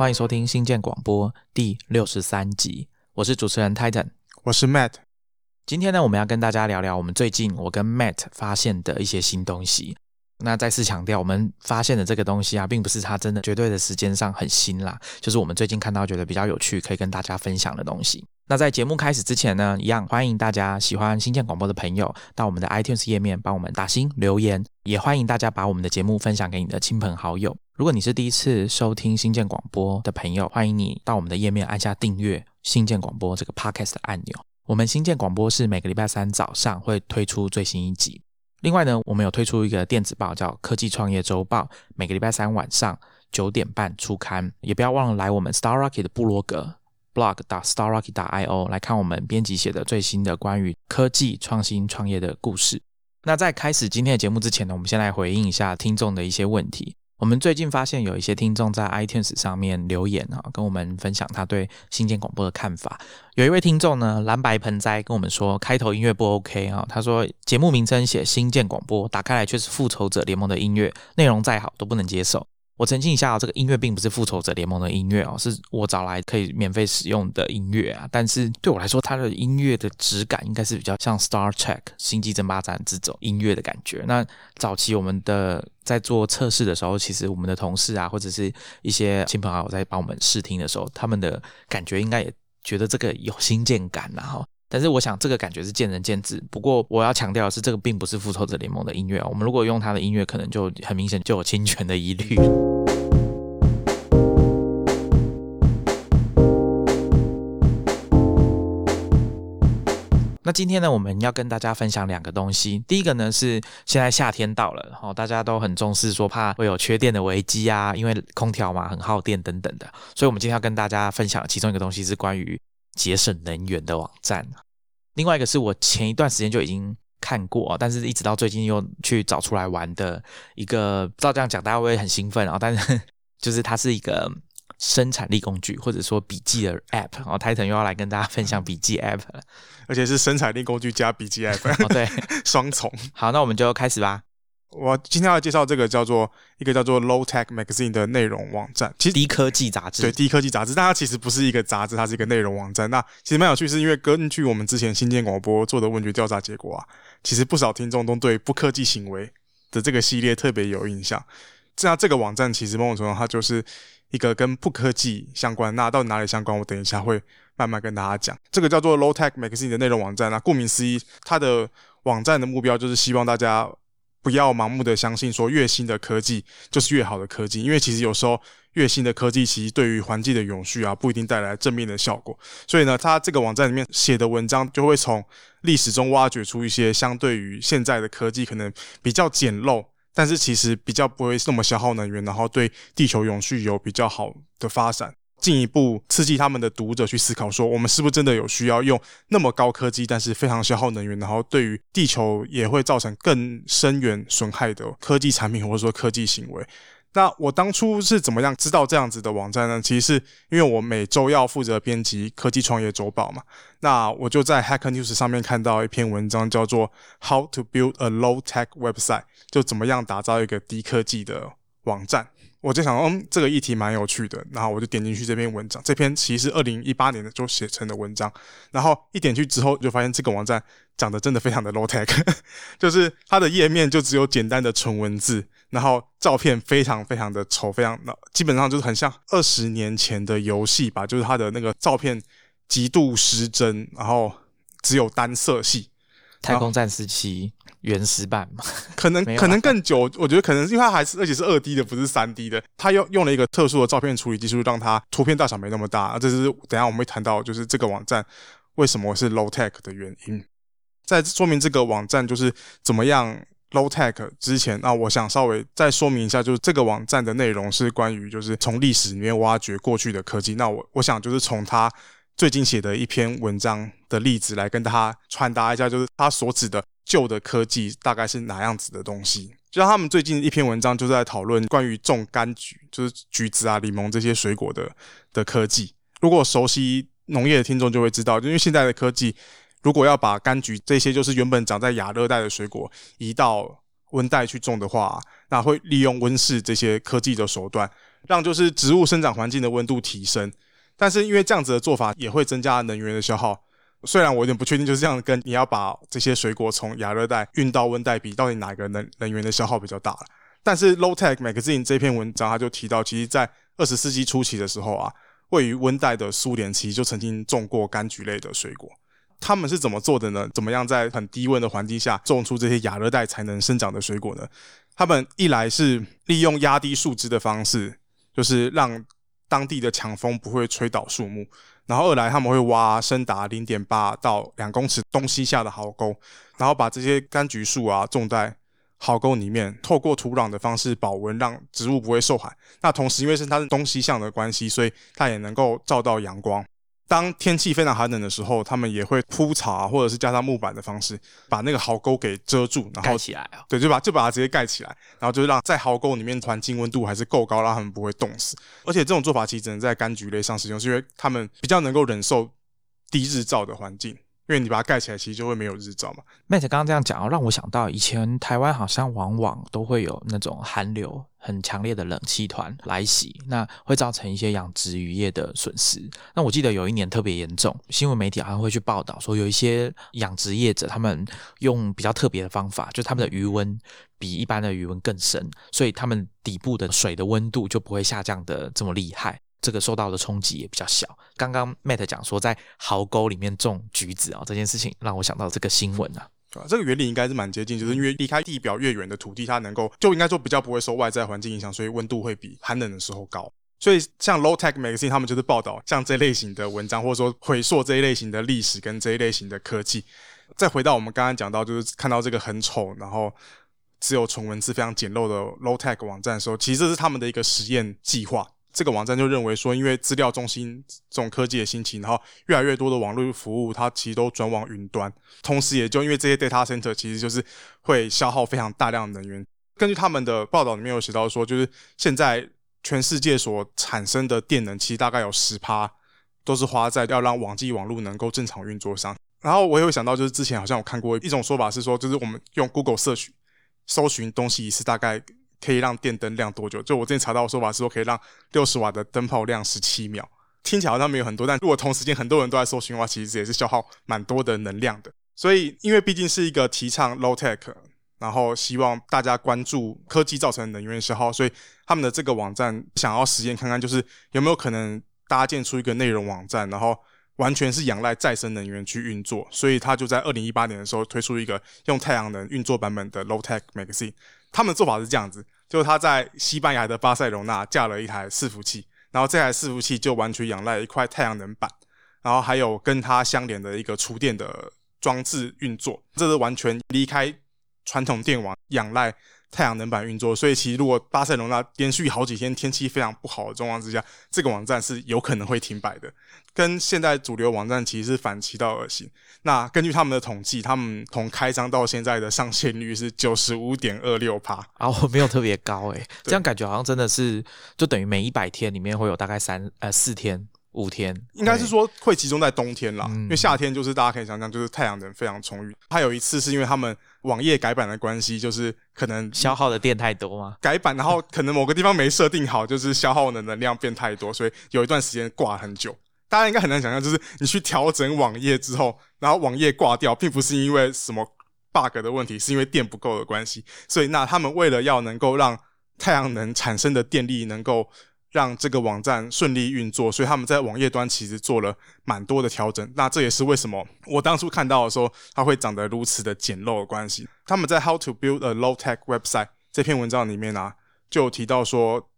欢迎收听新建广播第六十三集，我是主持人 Titan，我是 Matt。今天呢，我们要跟大家聊聊我们最近我跟 Matt 发现的一些新东西。那再次强调，我们发现的这个东西啊，并不是它真的绝对的时间上很新啦，就是我们最近看到觉得比较有趣，可以跟大家分享的东西。那在节目开始之前呢，一样欢迎大家喜欢新建广播的朋友到我们的 iTunes 页面帮我们打星留言，也欢迎大家把我们的节目分享给你的亲朋好友。如果你是第一次收听新建广播的朋友，欢迎你到我们的页面按下订阅新建广播这个 Podcast 的按钮。我们新建广播是每个礼拜三早上会推出最新一集。另外呢，我们有推出一个电子报叫《科技创业周报》，每个礼拜三晚上九点半出刊。也不要忘了来我们 Star Rocket 的部落格。blog. 打 starrocket. 打 io 来看我们编辑写的最新的关于科技创新创业的故事。那在开始今天的节目之前呢，我们先来回应一下听众的一些问题。我们最近发现有一些听众在 iTunes 上面留言啊，跟我们分享他对新建广播的看法。有一位听众呢，蓝白盆栽跟我们说，开头音乐不 OK 啊。他说节目名称写新建广播，打开来却是复仇者联盟的音乐，内容再好都不能接受。我澄清一下啊，这个音乐并不是复仇者联盟的音乐哦，是我找来可以免费使用的音乐啊。但是对我来说，它的音乐的质感应该是比较像 Star Trek 星际争霸战这种音乐的感觉。那早期我们的在做测试的时候，其实我们的同事啊，或者是一些亲朋好友在帮我们试听的时候，他们的感觉应该也觉得这个有新鲜感然后。但是我想这个感觉是见仁见智。不过我要强调的是，这个并不是复仇者联盟的音乐啊。我们如果用它的音乐，可能就很明显就有侵权的疑虑。那今天呢，我们要跟大家分享两个东西。第一个呢是现在夏天到了，然后大家都很重视，说怕会有缺电的危机啊，因为空调嘛很耗电等等的。所以我们今天要跟大家分享其中一个东西是关于。节省能源的网站，另外一个是我前一段时间就已经看过，但是一直到最近又去找出来玩的一个，照这样讲大家会很兴奋啊，但是 就是它是一个生产力工具或者说笔记的 App，然后 Titan 又要来跟大家分享笔记 App，了 而且是生产力工具加笔记 App，对，双重。好，那我们就开始吧。我今天要介绍这个叫做一个叫做 Low Tech Magazine 的内容网站，其实低科技杂志，对低科技杂志，但它其实不是一个杂志，它是一个内容网站。那其实蛮有趣，是因为根据我们之前新建广播做的问卷调查结果啊，其实不少听众都对不科技行为的这个系列特别有印象。这样这个网站其实某种程度它就是一个跟不科技相关，那到底哪里相关？我等一下会慢慢跟大家讲。这个叫做 Low Tech Magazine 的内容网站，那顾名思义，它的网站的目标就是希望大家。不要盲目的相信说越新的科技就是越好的科技，因为其实有时候越新的科技其实对于环境的永续啊不一定带来正面的效果。所以呢，它这个网站里面写的文章就会从历史中挖掘出一些相对于现在的科技可能比较简陋，但是其实比较不会那么消耗能源，然后对地球永续有比较好的发展。进一步刺激他们的读者去思考，说我们是不是真的有需要用那么高科技，但是非常消耗能源，然后对于地球也会造成更深远损害的科技产品或者说科技行为？那我当初是怎么样知道这样子的网站呢？其实是因为我每周要负责编辑科技创业周报嘛，那我就在 Hacker News 上面看到一篇文章，叫做 How to Build a Low Tech Website，就怎么样打造一个低科技的网站。我就想，嗯，这个议题蛮有趣的，然后我就点进去这篇文章。这篇其实是二零一八年的就写成的文章，然后一点去之后，就发现这个网站长得真的非常的 low tech，就是它的页面就只有简单的纯文字，然后照片非常非常的丑，非常那基本上就是很像二十年前的游戏吧，就是它的那个照片极度失真，然后只有单色系。太空战士七原始版嘛，可能 可能更久，我觉得可能是因为它还是而且是二 D 的，不是三 D 的。它用用了一个特殊的照片处理技术，让它图片大小没那么大。这是等下我们会谈到，就是这个网站为什么是 low tech 的原因。在说明这个网站就是怎么样 low tech 之前，那我想稍微再说明一下，就是这个网站的内容是关于就是从历史里面挖掘过去的科技。那我我想就是从他。最近写的一篇文章的例子来跟大家传达一下，就是他所指的旧的科技大概是哪样子的东西。就像他们最近一篇文章就在讨论关于种柑橘，就是橘子啊、柠檬这些水果的的科技。如果熟悉农业的听众就会知道，因为现在的科技，如果要把柑橘这些就是原本长在亚热带的水果移到温带去种的话，那会利用温室这些科技的手段。让就是植物生长环境的温度提升。但是因为这样子的做法也会增加能源的消耗。虽然我有点不确定，就是这样跟你要把这些水果从亚热带运到温带比，到底哪个能能源的消耗比较大了？但是 Low Tech Magazine 这篇文章他就提到，其实，在二十世纪初期的时候啊，位于温带的苏联其实就曾经种过柑橘类的水果。他们是怎么做的呢？怎么样在很低温的环境下种出这些亚热带才能生长的水果呢？他们一来是利用压低树枝的方式，就是让当地的强风不会吹倒树木。然后二来他们会挖深达零点八到两公尺东西下的壕沟，然后把这些柑橘树啊种在壕沟里面，透过土壤的方式保温，让植物不会受寒。那同时因为是它是东西向的关系，所以它也能够照到阳光。当天气非常寒冷的时候，他们也会铺草啊，或者是加上木板的方式，把那个壕沟给遮住，然后盖起来啊。对，就把就把它直接盖起来，然后就让在壕沟里面环境温度还是够高，让他们不会冻死。而且这种做法其实只能在柑橘类上使用，是因为他们比较能够忍受低日照的环境。因为你把它盖起来，其实就会没有日照嘛。Matt 刚刚这样讲让我想到以前台湾好像往往都会有那种寒流很强烈的冷气团来袭，那会造成一些养殖渔业的损失。那我记得有一年特别严重，新闻媒体好像会去报道说，有一些养殖业者他们用比较特别的方法，就他们的余温比一般的余温更深，所以他们底部的水的温度就不会下降的这么厉害。这个受到的冲击也比较小。刚刚 Matt 讲说，在壕沟里面种橘子啊，这件事情让我想到这个新闻啊。啊，这个原理应该是蛮接近，就是因为离开地表越远的土地，它能够就应该说比较不会受外在环境影响，所以温度会比寒冷的时候高。所以像 Low Tech Magazine 他们就是报道像这类型的文章，或者说回溯这一类型的历史跟这一类型的科技。再回到我们刚刚讲到，就是看到这个很丑，然后只有纯文字非常简陋的 Low Tech 网站的时候，其实这是他们的一个实验计划。这个网站就认为说，因为资料中心这种科技的兴起，然后越来越多的网络服务，它其实都转往云端，同时也就因为这些 data center 其实就是会消耗非常大量的能源。根据他们的报道里面有写到说，就是现在全世界所产生的电能，其实大概有十趴都是花在要让网际网络能够正常运作上。然后我也会想到，就是之前好像我看过一种说法是说，就是我们用 Google 搜寻搜寻东西是大概。可以让电灯亮多久？就我之前查到的说法是说，可以让六十瓦的灯泡亮十七秒。听起来好像没有很多，但如果同时间很多人都在搜寻的话，其实也是消耗蛮多的能量的。所以，因为毕竟是一个提倡 low tech，然后希望大家关注科技造成能源消耗，所以他们的这个网站想要实验看看，就是有没有可能搭建出一个内容网站，然后完全是仰赖再生能源去运作。所以，他就在二零一八年的时候推出一个用太阳能运作版本的 low tech magazine。他们的做法是这样子，就是他在西班牙的巴塞罗那架了一台伺服器，然后这台伺服器就完全仰赖一块太阳能板，然后还有跟它相连的一个厨电的装置运作，这是完全离开传统电网，仰赖。太阳能板运作，所以其实如果巴塞隆那连续好几天天气非常不好的状况之下，这个网站是有可能会停摆的，跟现在主流网站其实是反其道而行。那根据他们的统计，他们从开张到现在的上线率是九十五点二六帕，啊，没有特别高 诶，这样感觉好像真的是就等于每一百天里面会有大概三呃四天。五天，应该是说会集中在冬天啦，因为夏天就是大家可以想象，就是太阳能非常充裕。还有一次是因为他们网页改版的关系，就是可能消耗的电太多吗？改版，然后可能某个地方没设定好，就是消耗的能量变太多，所以有一段时间挂很久。大家应该很难想象，就是你去调整网页之后，然后网页挂掉，并不是因为什么 bug 的问题，是因为电不够的关系。所以那他们为了要能够让太阳能产生的电力能够。让这个网站顺利运作，所以他们在网页端其实做了蛮多的调整。那这也是为什么我当初看到的时候，它会长得如此的简陋的关系。他们在《How to Build a Low Tech Website》这篇文章里面啊，就提到说，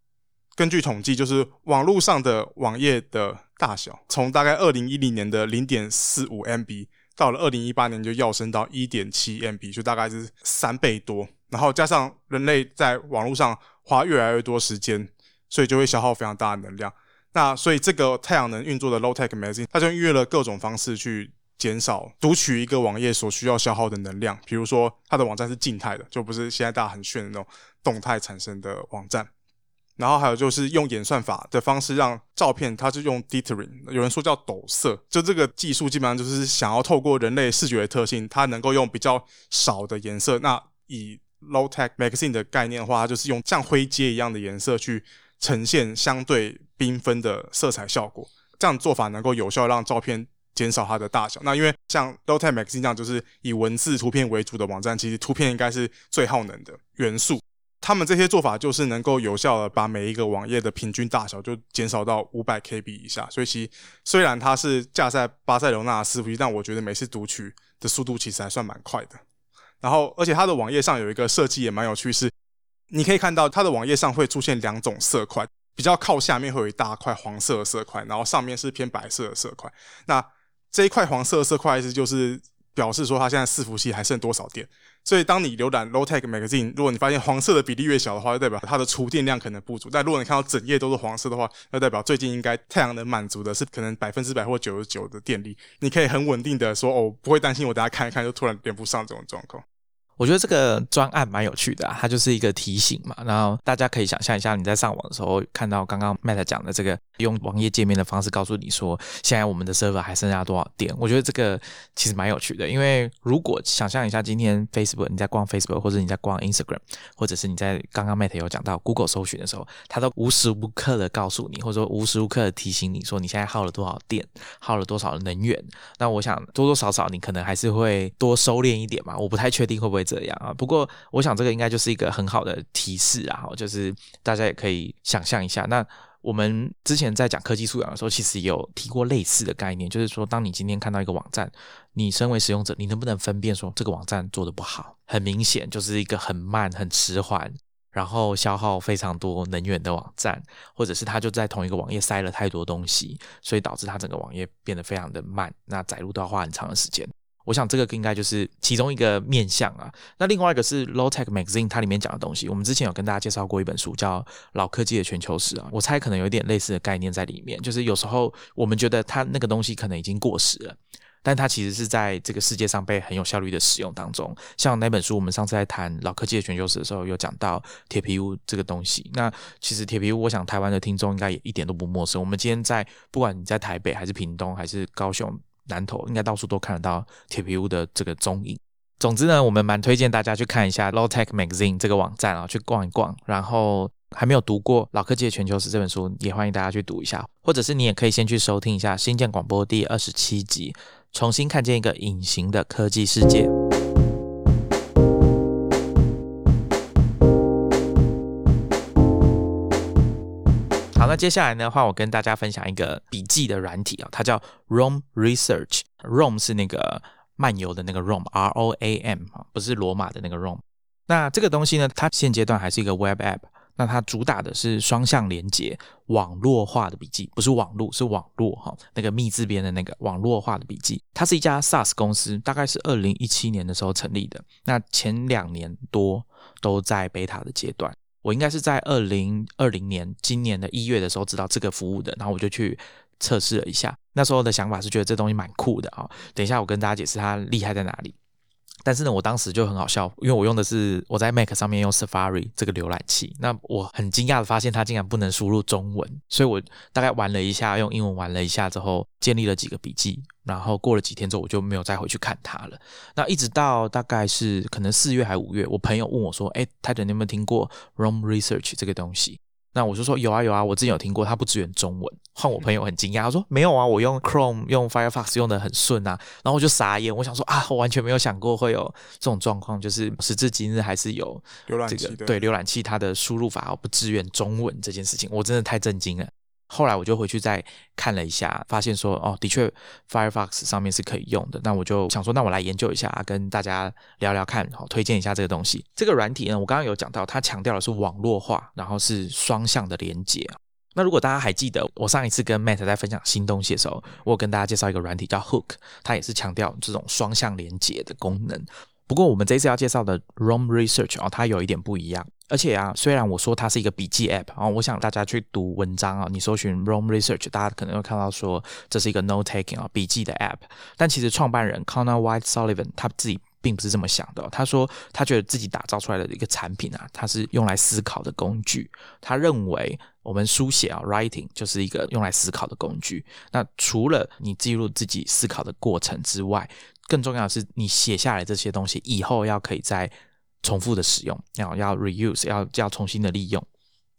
根据统计，就是网络上的网页的大小，从大概二零一零年的零点四五 MB，到了二零一八年就要升到一点七 MB，就大概是三倍多。然后加上人类在网络上花越来越多时间。所以就会消耗非常大的能量。那所以这个太阳能运作的 Low Tech Magazine，它就约了各种方式去减少读取一个网页所需要消耗的能量。比如说，它的网站是静态的，就不是现在大家很炫的那种动态产生的网站。然后还有就是用演算法的方式让照片，它是用 Dithering，有人说叫抖色，就这个技术基本上就是想要透过人类视觉的特性，它能够用比较少的颜色。那以 Low Tech Magazine 的概念的话，它就是用像灰阶一样的颜色去。呈现相对缤纷的色彩效果。这样做法能够有效让照片减少它的大小。那因为像 note Magazine 这样就是以文字、图片为主的网站，其实图片应该是最耗能的元素。他们这些做法就是能够有效的把每一个网页的平均大小就减少到五百 KB 以下。所以其实虽然它是架在巴塞罗那的伺服器，但我觉得每次读取的速度其实还算蛮快的。然后，而且它的网页上有一个设计也蛮有趣，是你可以看到它的网页上会出现两种色块，比较靠下面会有一大块黄色的色块，然后上面是偏白色的色块。那这一块黄色的色块意思就是表示说它现在伺服器还剩多少电。所以当你浏览 Low Tech Magazine，如果你发现黄色的比例越小的话，就代表它的储电量可能不足。但如果你看到整页都是黄色的话，那代表最近应该太阳能满足的是可能百分之百或九十九的电力，你可以很稳定的说哦，不会担心我等下看一看就突然连不上这种状况。我觉得这个专案蛮有趣的，啊它就是一个提醒嘛。然后大家可以想象一下，你在上网的时候看到刚刚 Matt 讲的这个用网页界面的方式告诉你说，现在我们的 server 还剩下多少电。我觉得这个其实蛮有趣的，因为如果想象一下，今天 Facebook 你在逛 Facebook，或者你在逛 Instagram，或者是你在刚刚 Matt 有讲到 Google 搜寻的时候，它都无时无刻的告诉你，或者说无时无刻的提醒你说你现在耗了多少电，耗了多少能源。那我想多多少少你可能还是会多收敛一点嘛。我不太确定会不会。这样啊，不过我想这个应该就是一个很好的提示啊，就是大家也可以想象一下。那我们之前在讲科技素养的时候，其实有提过类似的概念，就是说，当你今天看到一个网站，你身为使用者，你能不能分辨说这个网站做的不好？很明显就是一个很慢、很迟缓，然后消耗非常多能源的网站，或者是它就在同一个网页塞了太多东西，所以导致它整个网页变得非常的慢，那载入都要花很长的时间。我想这个应该就是其中一个面向啊。那另外一个是 Low Tech Magazine，它里面讲的东西，我们之前有跟大家介绍过一本书，叫《老科技的全球史》啊。我猜可能有一点类似的概念在里面，就是有时候我们觉得它那个东西可能已经过时了，但它其实是在这个世界上被很有效率的使用当中。像那本书，我们上次在谈《老科技的全球史》的时候，有讲到铁皮屋这个东西。那其实铁皮屋，我想台湾的听众应该也一点都不陌生。我们今天在不管你在台北还是屏东还是高雄。南头应该到处都看得到铁皮屋的这个踪影。总之呢，我们蛮推荐大家去看一下 Low Tech Magazine 这个网站啊，去逛一逛。然后还没有读过《老科技的全球史》这本书，也欢迎大家去读一下。或者是你也可以先去收听一下新建广播第二十七集，重新看见一个隐形的科技世界。那接下来呢，换我跟大家分享一个笔记的软体啊，它叫 ROM research，ROM 是那个漫游的那个 Rome，R O A M 啊，不是罗马的那个 ROM。那这个东西呢，它现阶段还是一个 Web App。那它主打的是双向连接、网络化的笔记，不是网络，是网络哈。那个密字边的那个网络化的笔记，它是一家 SaaS 公司，大概是二零一七年的时候成立的。那前两年多都在 Beta 的阶段。我应该是在二零二零年今年的一月的时候知道这个服务的，然后我就去测试了一下。那时候的想法是觉得这东西蛮酷的啊。等一下我跟大家解释它厉害在哪里。但是呢，我当时就很好笑，因为我用的是我在 Mac 上面用 Safari 这个浏览器，那我很惊讶的发现它竟然不能输入中文，所以我大概玩了一下，用英文玩了一下之后，建立了几个笔记，然后过了几天之后，我就没有再回去看它了。那一直到大概是可能四月还五月，我朋友问我说：“哎，泰德，你有没有听过 Rome Research 这个东西？”那我就说有啊有啊，我之前有听过，它不支援中文。换我朋友很惊讶，他说没有啊，我用 Chrome 用 Firefox 用的很顺啊。然后我就傻眼，我想说啊，我完全没有想过会有这种状况，就是时至今日还是有浏览器对浏览器它的输入法不支援中文这件事情，我真的太震惊了。后来我就回去再看了一下，发现说哦，的确 Firefox 上面是可以用的。那我就想说，那我来研究一下，跟大家聊聊看，好，推荐一下这个东西。这个软体呢，我刚刚有讲到，它强调的是网络化，然后是双向的连接。那如果大家还记得，我上一次跟 Matt 在分享新东西的时候，我有跟大家介绍一个软体叫 Hook，它也是强调这种双向连接的功能。不过我们这次要介绍的 ROM Research 啊，它有一点不一样。而且啊，虽然我说它是一个笔记 App 啊，我想大家去读文章啊，你搜寻 ROM Research，大家可能会看到说这是一个 Note Taking 啊笔记的 App。但其实创办人 Connor White Sullivan 他自己并不是这么想的。他说他觉得自己打造出来的一个产品啊，它是用来思考的工具。他认为我们书写啊 Writing 就是一个用来思考的工具。那除了你记录自己思考的过程之外，更重要的是你写下来这些东西以后要可以在重复的使用，要要 reuse，要要重新的利用。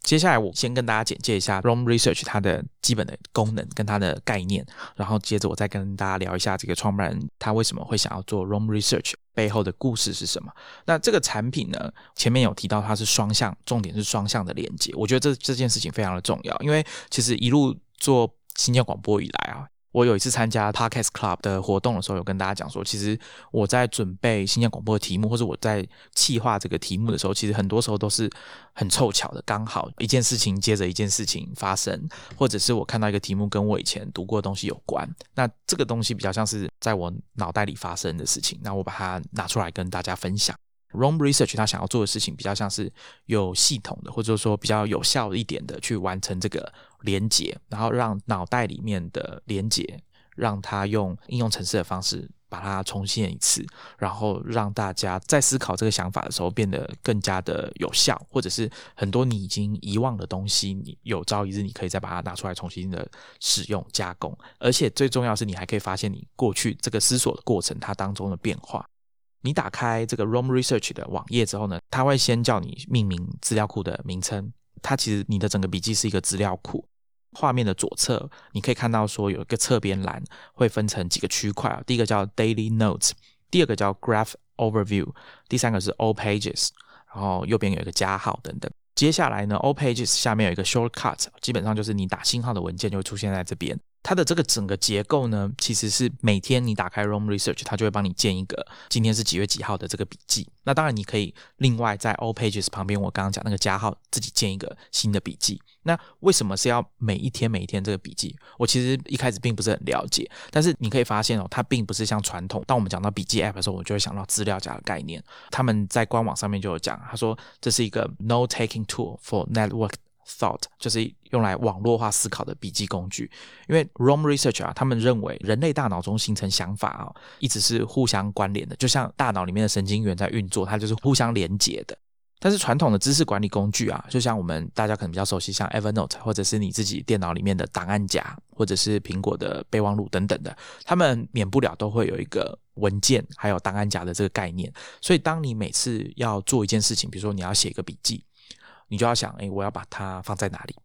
接下来我先跟大家简介一下 Roam Research 它的基本的功能跟它的概念，然后接着我再跟大家聊一下这个创办人他为什么会想要做 Roam Research 背后的故事是什么。那这个产品呢，前面有提到它是双向，重点是双向的连接，我觉得这这件事情非常的重要，因为其实一路做新疆广播以来啊。我有一次参加 Podcast Club 的活动的时候，有跟大家讲说，其实我在准备新疆广播的题目，或者我在企划这个题目的时候，其实很多时候都是很凑巧的，刚好一件事情接着一件事情发生，或者是我看到一个题目跟我以前读过的东西有关，那这个东西比较像是在我脑袋里发生的事情，那我把它拿出来跟大家分享。ROM Research 他想要做的事情比较像是有系统的，或者说比较有效一点的去完成这个连接，然后让脑袋里面的连接，让他用应用程式的方式把它重现一次，然后让大家在思考这个想法的时候变得更加的有效，或者是很多你已经遗忘的东西，你有朝一日你可以再把它拿出来重新的使用加工，而且最重要是你还可以发现你过去这个思索的过程它当中的变化。你打开这个 ROM Research 的网页之后呢，它会先叫你命名资料库的名称。它其实你的整个笔记是一个资料库。画面的左侧你可以看到说有一个侧边栏会分成几个区块啊。第一个叫 Daily Notes，第二个叫 Graph Overview，第三个是 All Pages，然后右边有一个加号等等。接下来呢，All Pages 下面有一个 Shortcut，基本上就是你打星号的文件就会出现在这边。它的这个整个结构呢，其实是每天你打开 Roam Research，它就会帮你建一个今天是几月几号的这个笔记。那当然你可以另外在 All Pages 旁边，我刚刚讲那个加号，自己建一个新的笔记。那为什么是要每一天每一天这个笔记？我其实一开始并不是很了解，但是你可以发现哦，它并不是像传统。当我们讲到笔记 App 的时候，我就会想到资料夹的概念。他们在官网上面就有讲，他说这是一个 Note Taking Tool for Network。Thought 就是用来网络化思考的笔记工具，因为 Roam Research 啊，他们认为人类大脑中形成想法啊，一直是互相关联的，就像大脑里面的神经元在运作，它就是互相连接的。但是传统的知识管理工具啊，就像我们大家可能比较熟悉，像 Evernote 或者是你自己电脑里面的档案夹，或者是苹果的备忘录等等的，他们免不了都会有一个文件还有档案夹的这个概念。所以当你每次要做一件事情，比如说你要写一个笔记。你就要想，哎，我要把它放在哪里？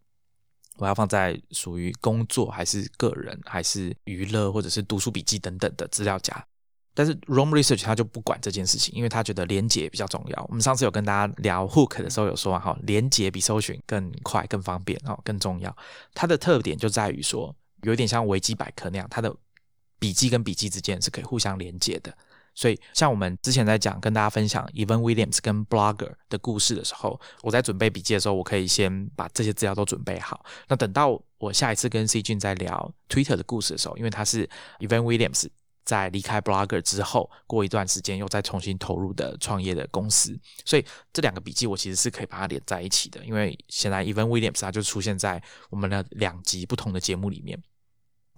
我要放在属于工作，还是个人，还是娱乐，或者是读书笔记等等的资料夹？但是 Roam Research 他就不管这件事情，因为他觉得连接比较重要。我们上次有跟大家聊 Hook 的时候有说哈，连接比搜寻更快、更方便哦，更重要。它的特点就在于说，有点像维基百科那样，它的笔记跟笔记之间是可以互相连接的。所以，像我们之前在讲跟大家分享 Evan Williams 跟 Blogger 的故事的时候，我在准备笔记的时候，我可以先把这些资料都准备好。那等到我下一次跟 C 君在聊 Twitter 的故事的时候，因为他是 Evan Williams 在离开 Blogger 之后，过一段时间又再重新投入的创业的公司，所以这两个笔记我其实是可以把它连在一起的。因为现在 Evan Williams 他就出现在我们的两集不同的节目里面。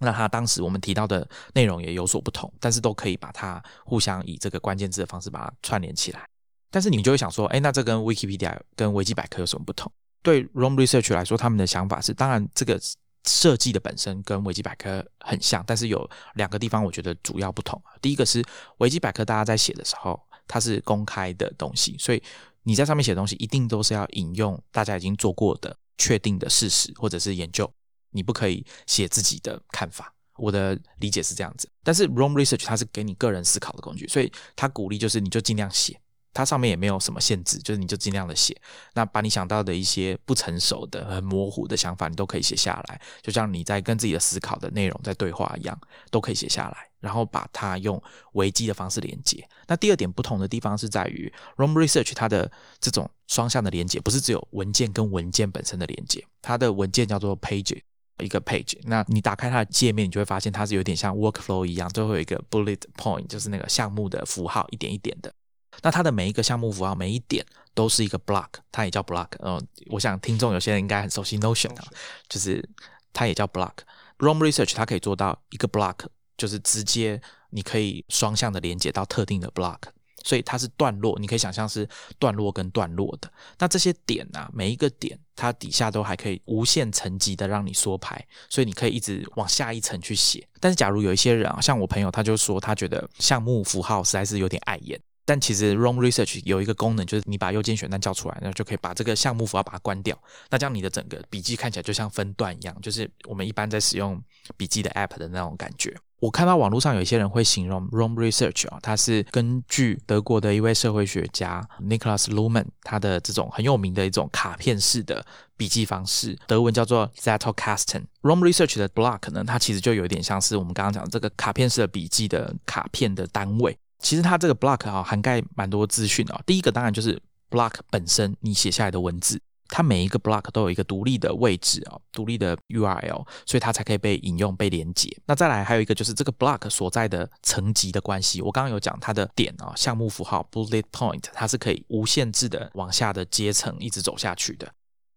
那他当时我们提到的内容也有所不同，但是都可以把它互相以这个关键字的方式把它串联起来。但是你就会想说，哎，那这跟 Wikipedia 跟维基百科有什么不同？对 Roam Research 来说，他们的想法是，当然这个设计的本身跟维基百科很像，但是有两个地方我觉得主要不同。第一个是维基百科大家在写的时候，它是公开的东西，所以你在上面写东西一定都是要引用大家已经做过的确定的事实或者是研究。你不可以写自己的看法，我的理解是这样子。但是 Roam Research 它是给你个人思考的工具，所以它鼓励就是你就尽量写，它上面也没有什么限制，就是你就尽量的写。那把你想到的一些不成熟的、很模糊的想法，你都可以写下来，就像你在跟自己的思考的内容在对话一样，都可以写下来，然后把它用维基的方式连接。那第二点不同的地方是在于 Roam Research 它的这种双向的连接，不是只有文件跟文件本身的连接，它的文件叫做 Page。一个 page，那你打开它的界面，你就会发现它是有点像 workflow 一样，最后有一个 bullet point，就是那个项目的符号，一点一点的。那它的每一个项目符号，每一点都是一个 block，它也叫 block。嗯，我想听众有些人应该很熟悉 Notion 啊，就是它也叫 block。Roam Research 它可以做到一个 block，就是直接你可以双向的连接到特定的 block。所以它是段落，你可以想象是段落跟段落的。那这些点啊，每一个点它底下都还可以无限层级的让你缩排，所以你可以一直往下一层去写。但是假如有一些人啊，像我朋友，他就说他觉得项目符号实在是有点碍眼，但其实 ROM Research 有一个功能，就是你把右键选单叫出来，然后就可以把这个项目符号把它关掉。那这样你的整个笔记看起来就像分段一样，就是我们一般在使用笔记的 App 的那种感觉。我看到网络上有一些人会形容 ROM Research 啊，它是根据德国的一位社会学家 Niklas Luhmann 他的这种很有名的一种卡片式的笔记方式，德文叫做 Zettelkasten。ROM Research 的 block 呢，它其实就有点像是我们刚刚讲这个卡片式的笔记的卡片的单位。其实它这个 block 啊，涵盖蛮多资讯啊。第一个当然就是 block 本身你写下来的文字，它每一个 block 都有一个独立的位置啊，独立的 URL，所以它才可以被引用、被连接。那再来还有一个就是这个 block 所在的层级的关系。我刚刚有讲它的点啊，项目符号 bullet point，它是可以无限制的往下的阶层一直走下去的。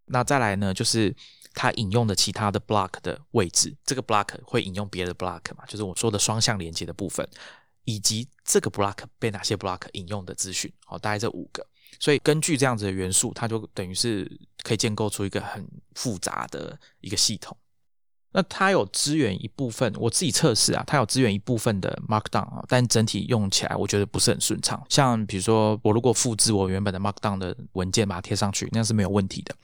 那再来呢，就是它引用的其他的 block 的位置，这个 block 会引用别的 block 嘛，就是我说的双向连接的部分。以及这个 block 被哪些 block 引用的资讯，好，大概这五个。所以根据这样子的元素，它就等于是可以建构出一个很复杂的一个系统。那它有支援一部分，我自己测试啊，它有支援一部分的 Markdown 啊，但整体用起来我觉得不是很顺畅。像比如说，我如果复制我原本的 Markdown 的文件，把它贴上去，那是没有问题的。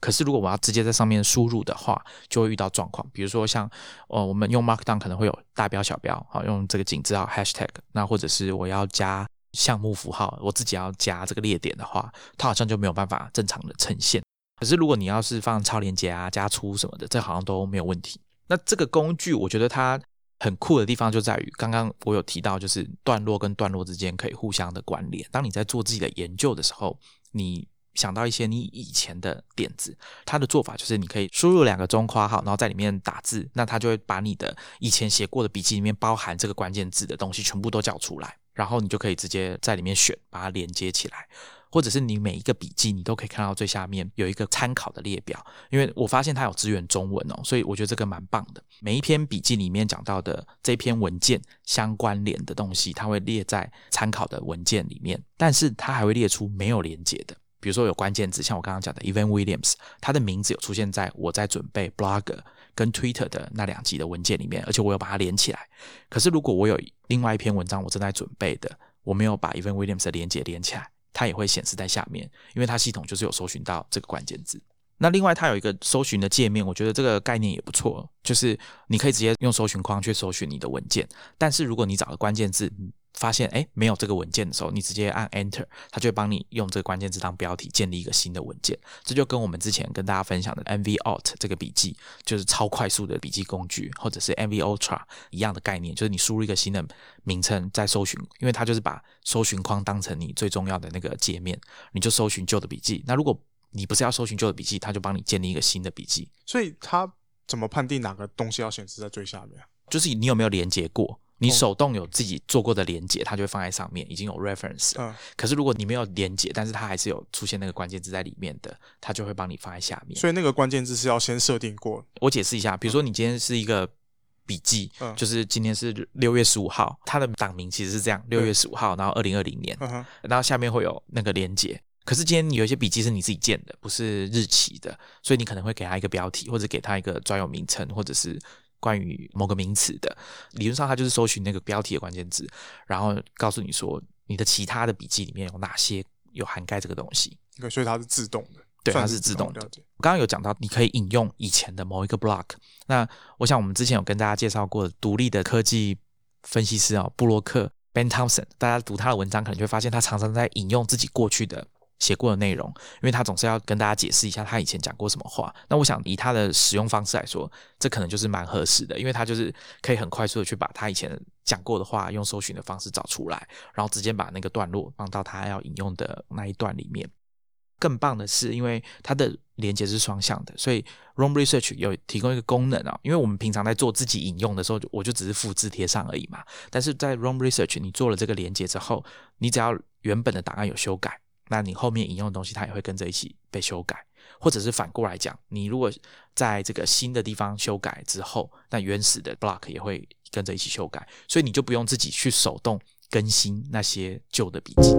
可是如果我要直接在上面输入的话，就会遇到状况。比如说像，呃，我们用 Markdown 可能会有大标小标，好，用这个井字号 Hashtag，那或者是我要加项目符号，我自己要加这个列点的话，它好像就没有办法正常的呈现。可是如果你要是放超连接啊、加粗什么的，这好像都没有问题。那这个工具我觉得它很酷的地方就在于，刚刚我有提到，就是段落跟段落之间可以互相的关联。当你在做自己的研究的时候，你想到一些你以前的点子，它的做法就是你可以输入两个中括号，然后在里面打字，那它就会把你的以前写过的笔记里面包含这个关键字的东西全部都叫出来，然后你就可以直接在里面选，把它连接起来。或者是你每一个笔记，你都可以看到最下面有一个参考的列表，因为我发现它有支援中文哦，所以我觉得这个蛮棒的。每一篇笔记里面讲到的这篇文件相关联的东西，它会列在参考的文件里面，但是它还会列出没有连接的，比如说有关键字，像我刚刚讲的 Evan Williams，他的名字有出现在我在准备 Blogger 跟 Twitter 的那两集的文件里面，而且我有把它连起来。可是如果我有另外一篇文章我正在准备的，我没有把 Evan Williams 的连接连起来。它也会显示在下面，因为它系统就是有搜寻到这个关键字。那另外它有一个搜寻的界面，我觉得这个概念也不错，就是你可以直接用搜寻框去搜寻你的文件，但是如果你找的关键字。发现哎没有这个文件的时候，你直接按 Enter，它就会帮你用这个关键字当标题建立一个新的文件。这就跟我们之前跟大家分享的 MV Alt 这个笔记，就是超快速的笔记工具，或者是 MV Ultra 一样的概念，就是你输入一个新的名称再搜寻，因为它就是把搜寻框当成你最重要的那个界面，你就搜寻旧的笔记。那如果你不是要搜寻旧的笔记，它就帮你建立一个新的笔记。所以它怎么判定哪个东西要显示在最下面？就是你有没有连接过？你手动有自己做过的连接，它就会放在上面，已经有 reference。嗯。可是如果你没有连接，但是它还是有出现那个关键字在里面的，它就会帮你放在下面。所以那个关键字是要先设定过。我解释一下，比如说你今天是一个笔记，就是今天是六月十五号，它的档名其实是这样，六月十五号，然后二零二零年，然后下面会有那个连接。可是今天有一些笔记是你自己建的，不是日期的，所以你可能会给它一个标题，或者给它一个专有名称，或者是。关于某个名词的，理论上它就是搜寻那个标题的关键字，然后告诉你说你的其他的笔记里面有哪些有涵盖这个东西。对，所以它是自动的，对，它是自动的。我刚刚有讲到，你可以引用以前的某一个 block。那我想我们之前有跟大家介绍过独立的科技分析师啊，布洛克 Ben Thompson，大家读他的文章可能就会发现他常常在引用自己过去的。写过的内容，因为他总是要跟大家解释一下他以前讲过什么话。那我想以他的使用方式来说，这可能就是蛮合适的，因为他就是可以很快速的去把他以前讲过的话用搜寻的方式找出来，然后直接把那个段落放到他要引用的那一段里面。更棒的是，因为它的连接是双向的，所以 ROM Research 有提供一个功能啊。因为我们平常在做自己引用的时候，我就只是复制贴上而已嘛。但是在 ROM Research 你做了这个连接之后，你只要原本的档案有修改。那你后面引用的东西，它也会跟着一起被修改，或者是反过来讲，你如果在这个新的地方修改之后，那原始的 block 也会跟着一起修改，所以你就不用自己去手动更新那些旧的笔记。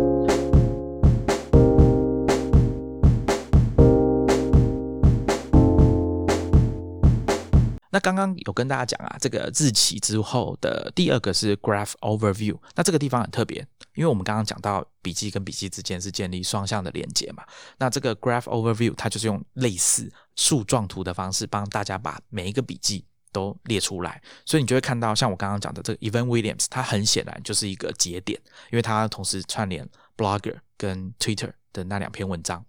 那刚刚有跟大家讲啊，这个日期之后的第二个是 Graph Overview，那这个地方很特别。因为我们刚刚讲到笔记跟笔记之间是建立双向的连接嘛，那这个 Graph Overview 它就是用类似树状图的方式帮大家把每一个笔记都列出来，所以你就会看到像我刚刚讲的这个 Evan Williams，它很显然就是一个节点，因为它同时串联 Blogger 跟 Twitter 的那两篇文章，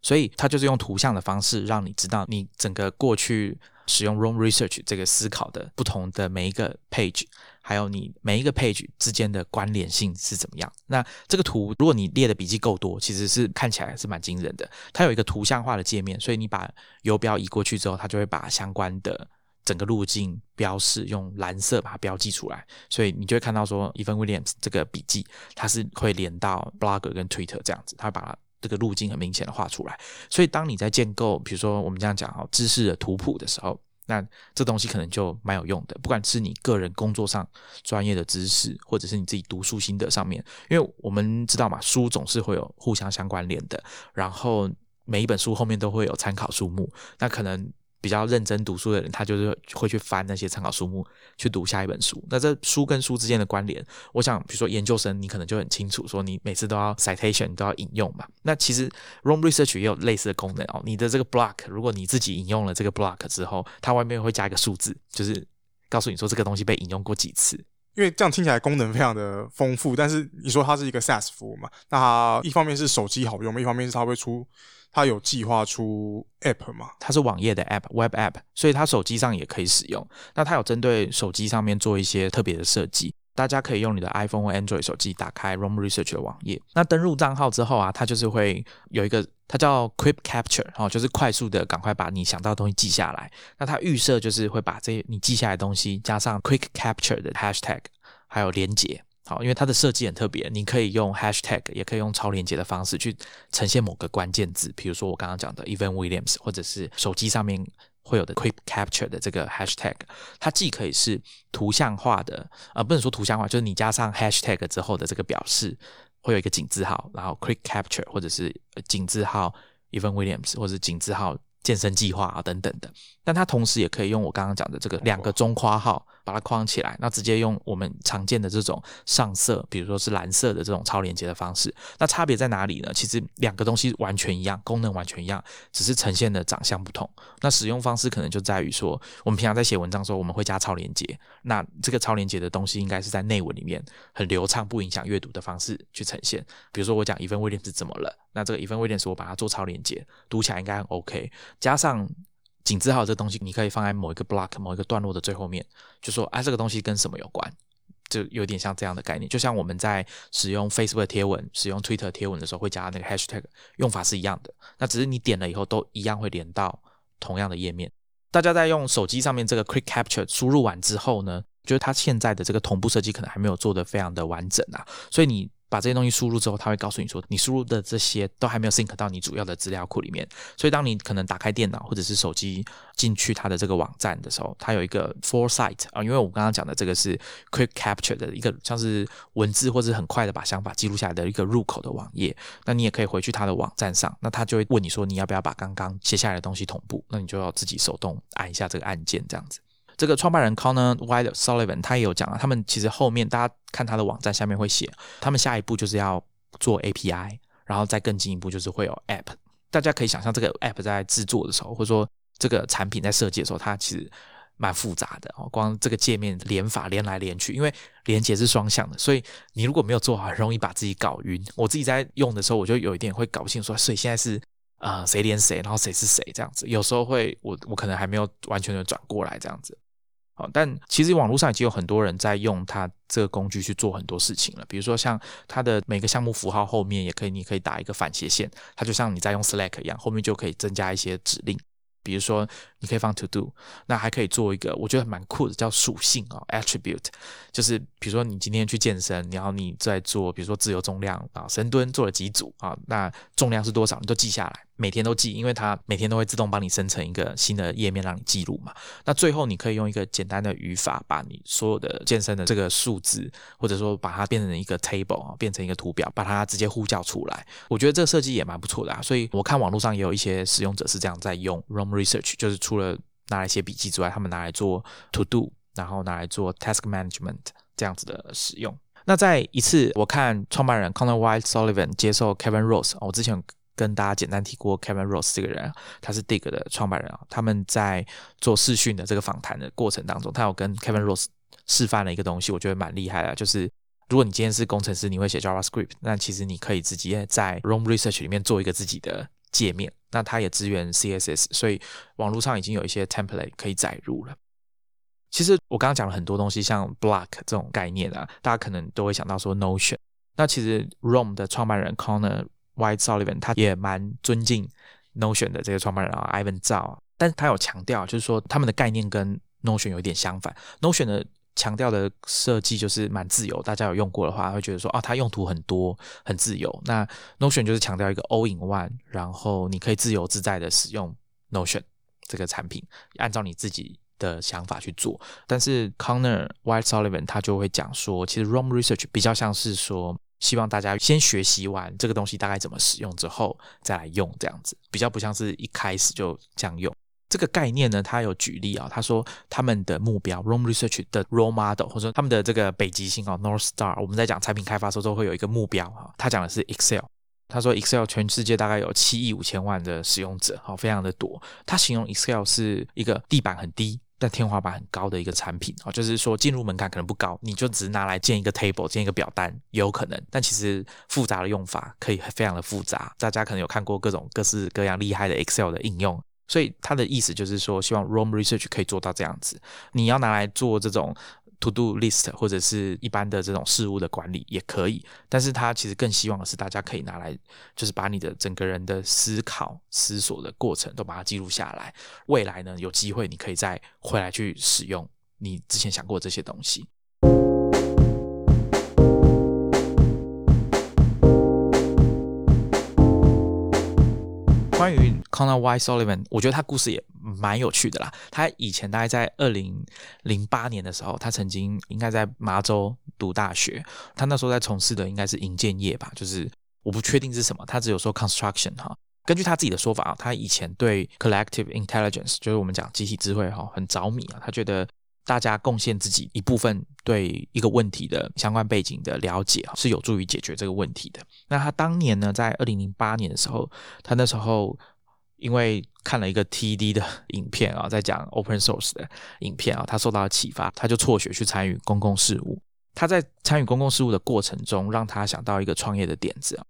所以它就是用图像的方式让你知道你整个过去。使用 Room Research 这个思考的不同的每一个 page，还有你每一个 page 之间的关联性是怎么样？那这个图，如果你列的笔记够多，其实是看起来是蛮惊人的。它有一个图像化的界面，所以你把游标移过去之后，它就会把相关的整个路径标示用蓝色把它标记出来。所以你就会看到说，Evan Williams 这个笔记，它是会连到 Blogger 跟 Twitter 这样子，它把它。这个路径很明显的画出来，所以当你在建构，比如说我们这样讲哦，知识的图谱的时候，那这东西可能就蛮有用的。不管是你个人工作上专业的知识，或者是你自己读书心得上面，因为我们知道嘛，书总是会有互相相关联的，然后每一本书后面都会有参考书目，那可能。比较认真读书的人，他就是会去翻那些参考书目，去读下一本书。那这书跟书之间的关联，我想，比如说研究生，你可能就很清楚，说你每次都要 citation，都要引用嘛。那其实 r o m Research 也有类似的功能哦。你的这个 block，如果你自己引用了这个 block 之后，它外面会加一个数字，就是告诉你说这个东西被引用过几次。因为这样听起来功能非常的丰富，但是你说它是一个 SaaS 服务嘛？那它一方面是手机好用，一方面是它会出。它有计划出 App 嘛？它是网页的 App，Web App，所以它手机上也可以使用。那它有针对手机上面做一些特别的设计，大家可以用你的 iPhone 或 Android 手机打开 Room Research 的网页。那登录账号之后啊，它就是会有一个，它叫 Quick Capture，哦，就是快速的赶快把你想到的东西记下来。那它预设就是会把这你记下来的东西加上 Quick Capture 的 Hashtag，还有连接。好，因为它的设计很特别，你可以用 hashtag，也可以用超连接的方式去呈现某个关键字，比如说我刚刚讲的 Evan Williams，或者是手机上面会有的 Quick Capture 的这个 hashtag，它既可以是图像化的，啊，不能说图像化，就是你加上 hashtag 之后的这个表示会有一个井字号，然后 Quick Capture 或者是井字号 Evan Williams，或者井字号。健身计划啊，等等的，但它同时也可以用我刚刚讲的这个两个中括号把它框起来，那直接用我们常见的这种上色，比如说是蓝色的这种超连接的方式。那差别在哪里呢？其实两个东西完全一样，功能完全一样，只是呈现的长相不同。那使用方式可能就在于说，我们平常在写文章的时候，我们会加超连接，那这个超连接的东西应该是在内文里面很流畅、不影响阅读的方式去呈现。比如说我讲一份威廉是怎么了。那这个一份威廉斯，我把它做超连接，读起来应该很 OK。加上井字号这东西，你可以放在某一个 block、某一个段落的最后面，就说哎，这个东西跟什么有关？就有点像这样的概念。就像我们在使用 Facebook 贴文、使用 Twitter 贴文的时候，会加那个 hashtag，用法是一样的。那只是你点了以后，都一样会连到同样的页面。大家在用手机上面这个 Quick Capture 输入完之后呢，就是它现在的这个同步设计可能还没有做的非常的完整啊，所以你。把这些东西输入之后，他会告诉你说，你输入的这些都还没有 sync 到你主要的资料库里面。所以，当你可能打开电脑或者是手机进去它的这个网站的时候，它有一个 foresight 啊，因为我刚刚讲的这个是 quick capture 的一个像是文字或者很快的把想法记录下来的一个入口的网页。那你也可以回去它的网站上，那他就会问你说，你要不要把刚刚写下来的东西同步？那你就要自己手动按一下这个按键，这样子。这个创办人 Connor Wilde Sullivan 他也有讲啊，他们其实后面大家看他的网站下面会写，他们下一步就是要做 API，然后再更进一步就是会有 App。大家可以想象这个 App 在制作的时候，或者说这个产品在设计的时候，它其实蛮复杂的哦。光这个界面连法连来连去，因为连接是双向的，所以你如果没有做好，很容易把自己搞晕。我自己在用的时候，我就有一点会搞不清，说所以现在是呃谁连谁，然后谁是谁这样子。有时候会我我可能还没有完全的转过来这样子。但其实网络上已经有很多人在用它这个工具去做很多事情了，比如说像它的每个项目符号后面也可以，你可以打一个反斜线，它就像你在用 Slack 一样，后面就可以增加一些指令。比如说，你可以放 to do，那还可以做一个我觉得蛮酷的，叫属性啊，attribute，就是比如说你今天去健身，然后你在做，比如说自由重量啊，深蹲做了几组啊，那重量是多少，你都记下来，每天都记，因为它每天都会自动帮你生成一个新的页面让你记录嘛。那最后你可以用一个简单的语法，把你所有的健身的这个数字，或者说把它变成一个 table 啊，变成一个图表，把它直接呼叫出来。我觉得这个设计也蛮不错的啊，所以我看网络上也有一些使用者是这样在用 Room Research，就是除了拿来写笔记之外，他们拿来做 To Do，然后拿来做 Task Management 这样子的使用。那在一次我看创办人 Connor White Sullivan 接受 Kevin Rose，我之前跟大家简单提过 Kevin Rose 这个人，他是 Dig 的创办人啊。他们在做视讯的这个访谈的过程当中，他有跟 Kevin Rose 示范了一个东西，我觉得蛮厉害的，就是如果你今天是工程师，你会写 JavaScript，那其实你可以直接在 Roam Research 里面做一个自己的界面。那它也支援 CSS，所以网络上已经有一些 template 可以载入了。其实我刚刚讲了很多东西，像 Block 这种概念啊，大家可能都会想到说 Notion。那其实 Roam 的创办人 Connor White Sullivan 他也蛮尊敬 Notion 的这个创办人啊，Ivan Zhao，但是他有强调，就是说他们的概念跟 Notion 有一点相反。Notion 的强调的设计就是蛮自由，大家有用过的话会觉得说，哦，它用途很多，很自由。那 Notion 就是强调一个 All in One，然后你可以自由自在的使用 Notion 这个产品，按照你自己。的想法去做，但是 Connor White Sullivan 他就会讲说，其实 ROM Research 比较像是说，希望大家先学习完这个东西大概怎么使用之后再来用这样子，比较不像是一开始就这样用。这个概念呢，他有举例啊，他说他们的目标 Roam Research 的 role model 或者说他们的这个北极星啊 North Star，我们在讲产品开发的时候都会有一个目标哈，他讲的是 Excel。他说，Excel 全世界大概有七亿五千万的使用者，好，非常的多。他形容 Excel 是一个地板很低。但天花板很高的一个产品啊，就是说进入门槛可能不高，你就只拿来建一个 table，建一个表单也有可能。但其实复杂的用法可以非常的复杂，大家可能有看过各种各式各样厉害的 Excel 的应用，所以他的意思就是说，希望 rom Research 可以做到这样子。你要拿来做这种。To do list 或者是一般的这种事物的管理也可以，但是他其实更希望的是大家可以拿来，就是把你的整个人的思考、思索的过程都把它记录下来。未来呢，有机会你可以再回来去使用你之前想过这些东西。关于 Connor Y Sullivan，我觉得他故事也蛮有趣的啦。他以前大概在二零零八年的时候，他曾经应该在麻州读大学。他那时候在从事的应该是营建业吧，就是我不确定是什么。他只有说 construction 哈。根据他自己的说法啊，他以前对 collective intelligence，就是我们讲集体智慧哈，很着迷啊。他觉得。大家贡献自己一部分对一个问题的相关背景的了解，是有助于解决这个问题的。那他当年呢，在二零零八年的时候，他那时候因为看了一个 TED 的影片啊，在讲 Open Source 的影片啊，他受到了启发，他就辍学去参与公共事务。他在参与公共事务的过程中，让他想到一个创业的点子啊，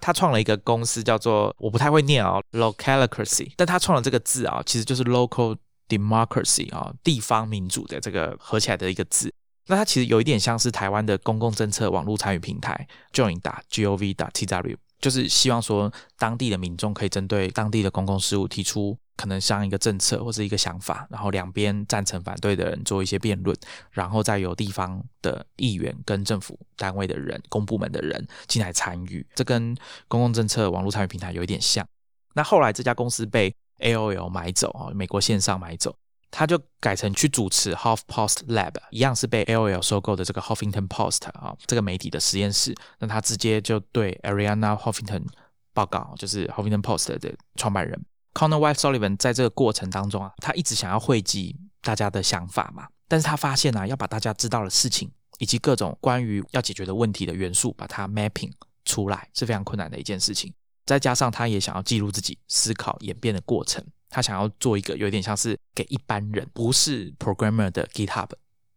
他创了一个公司，叫做我不太会念啊，Localocracy，但他创了这个字啊，其实就是 Local。Democracy 啊，地方民主的这个合起来的一个字，那它其实有一点像是台湾的公共政策网络参与平台 join 打 gov 打 tw，就是希望说当地的民众可以针对当地的公共事务提出可能像一个政策或者一个想法，然后两边赞成反对的人做一些辩论，然后再由地方的议员跟政府单位的人、公部门的人进来参与，这跟公共政策网络参与平台有一点像。那后来这家公司被 AOL 买走啊，美国线上买走，他就改成去主持 Huff Post Lab，一样是被 AOL 收购的这个 Huffington Post 啊，这个媒体的实验室。那他直接就对 Ariana Huffington 报告，就是 Huffington Post 的创办人 Connor White Sullivan，在这个过程当中啊，他一直想要汇集大家的想法嘛，但是他发现啊，要把大家知道的事情以及各种关于要解决的问题的元素，把它 mapping 出来是非常困难的一件事情。再加上他也想要记录自己思考演变的过程，他想要做一个有点像是给一般人不是 programmer 的 GitHub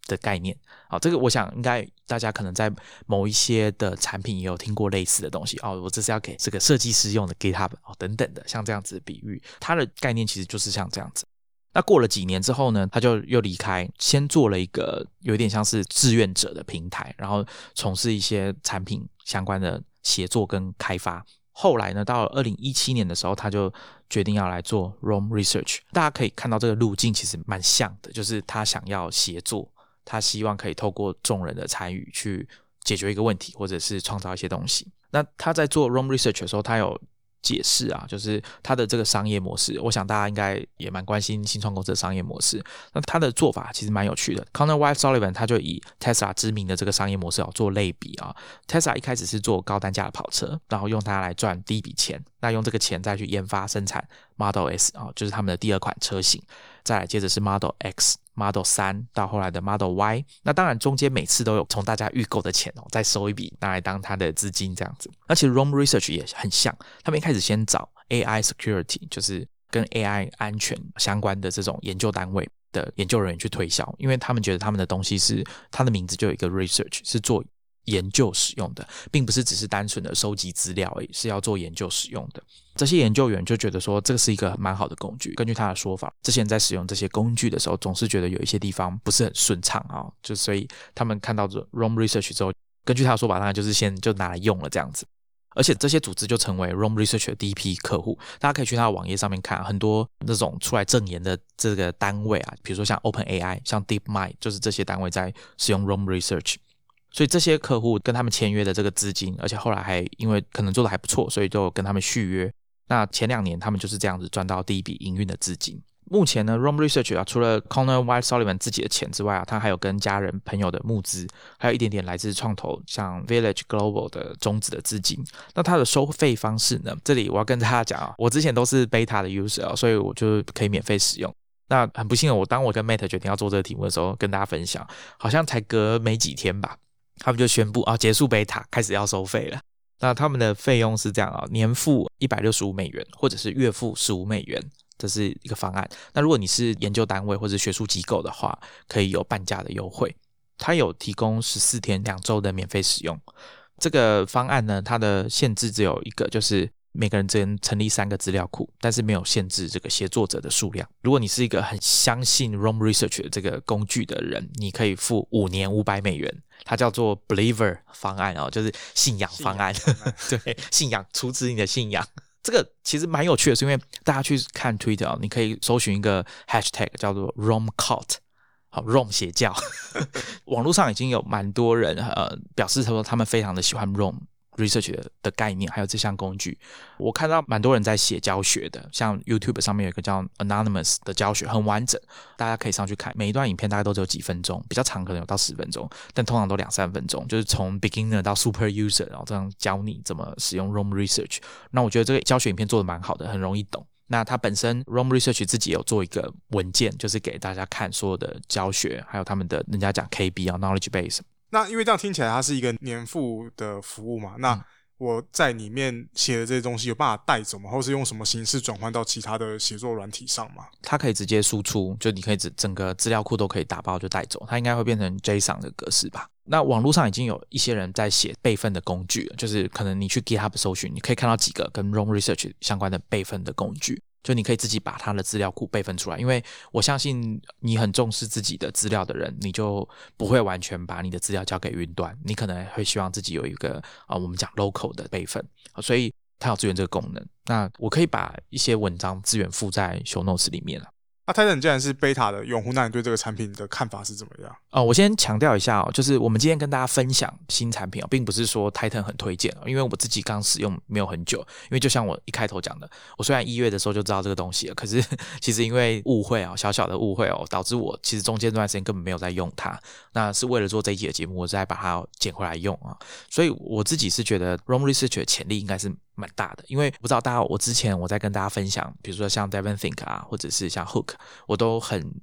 的概念。好，这个我想应该大家可能在某一些的产品也有听过类似的东西哦。我这是要给这个设计师用的 GitHub 哦等等的，像这样子的比喻，它的概念其实就是像这样子。那过了几年之后呢，他就又离开，先做了一个有点像是志愿者的平台，然后从事一些产品相关的协作跟开发。后来呢，到了二零一七年的时候，他就决定要来做 Roam Research。大家可以看到这个路径其实蛮像的，就是他想要协作，他希望可以透过众人的参与去解决一个问题，或者是创造一些东西。那他在做 Roam Research 的时候，他有。解释啊，就是它的这个商业模式，我想大家应该也蛮关心新创公司的商业模式。那他的做法其实蛮有趣的。Connor White Sullivan 他就以 Tesla 知名的这个商业模式啊做类比啊。Tesla 一开始是做高单价的跑车，然后用它来赚第一笔钱，那用这个钱再去研发生产 Model S 啊，就是他们的第二款车型。再来接着是 Model X Model 三到后来的 Model Y。那当然中间每次都有从大家预购的钱哦，再收一笔拿来当他的资金这样子。那其实 Rome Research 也很像，他们一开始先找 AI security，就是跟 AI 安全相关的这种研究单位的研究人员去推销，因为他们觉得他们的东西是他的名字就有一个 research 是做。研究使用的，并不是只是单纯的收集资料而已，是要做研究使用的。这些研究员就觉得说，这个是一个蛮好的工具。根据他的说法，之前在使用这些工具的时候，总是觉得有一些地方不是很顺畅啊，就所以他们看到这 Rome Research 之后，根据他的说法，当然就是先就拿来用了这样子。而且这些组织就成为 ROM Research 的第一批客户。大家可以去他的网页上面看，很多那种出来证言的这个单位啊，比如说像 Open AI、像 Deep Mind，就是这些单位在使用 ROM Research。所以这些客户跟他们签约的这个资金，而且后来还因为可能做的还不错，所以就跟他们续约。那前两年他们就是这样子赚到第一笔营运的资金。目前呢，ROM Research 啊，除了 Connor White Sullivan 自己的钱之外啊，他还有跟家人朋友的募资，还有一点点来自创投像 Village Global 的中子的资金。那它的收费方式呢？这里我要跟大家讲啊，我之前都是 Beta 的 user，所以我就可以免费使用。那很不幸的，我当我跟 Matt 决定要做这个题目的时候，跟大家分享，好像才隔没几天吧。他们就宣布啊，结束贝塔，开始要收费了。那他们的费用是这样啊，年付一百六十五美元，或者是月付十五美元，这是一个方案。那如果你是研究单位或者学术机构的话，可以有半价的优惠。它有提供十四天两周的免费使用。这个方案呢，它的限制只有一个，就是。每个人只能成立三个资料库，但是没有限制这个协作者的数量。如果你是一个很相信 ROM Research 的这个工具的人，你可以付五年五百美元，它叫做 Believer 方案哦，就是信仰方案。对，信仰，出自你的信仰。这个其实蛮有趣的，是因为大家去看 Twitter 啊，你可以搜寻一个 Hashtag 叫做 Rome Cult，好，Rome 邪教。网络上已经有蛮多人呃表示他说他们非常的喜欢 Rome。Research 的概念，还有这项工具，我看到蛮多人在写教学的，像 YouTube 上面有一个叫 Anonymous 的教学，很完整，大家可以上去看。每一段影片大概都只有几分钟，比较长可能有到十分钟，但通常都两三分钟，就是从 beginner 到 super user，然后这样教你怎么使用 ROM Research。那我觉得这个教学影片做的蛮好的，很容易懂。那它本身 ROM Research 自己有做一个文件，就是给大家看所有的教学，还有他们的人家讲 KB 啊 knowledge base。那因为这样听起来，它是一个年付的服务嘛？那我在里面写的这些东西有办法带走吗？或是用什么形式转换到其他的写作软体上吗？它可以直接输出，就你可以整整个资料库都可以打包就带走。它应该会变成 JSON 的格式吧？那网络上已经有一些人在写备份的工具，就是可能你去 GitHub 搜寻，你可以看到几个跟 Rome Research 相关的备份的工具。就你可以自己把他的资料库备份出来，因为我相信你很重视自己的资料的人，你就不会完全把你的资料交给云端，你可能会希望自己有一个啊，我们讲 local 的备份，所以它有资源这个功能。那我可以把一些文章资源附在 show notes 里面了。那 Titan 既然是 Beta 的用户，那你对这个产品的看法是怎么样？哦，我先强调一下哦，就是我们今天跟大家分享新产品哦，并不是说 Titan 很推荐，因为我自己刚使用没有很久。因为就像我一开头讲的，我虽然一月的时候就知道这个东西了，可是 其实因为误会啊，小小的误会哦，导致我其实中间这段时间根本没有在用它。那是为了做这一集的节目，我再把它捡回来用啊。所以我自己是觉得 ROM Research 的潜力应该是。蛮大的，因为不知道大家，我之前我在跟大家分享，比如说像 Devon Think 啊，或者是像 Hook，我都很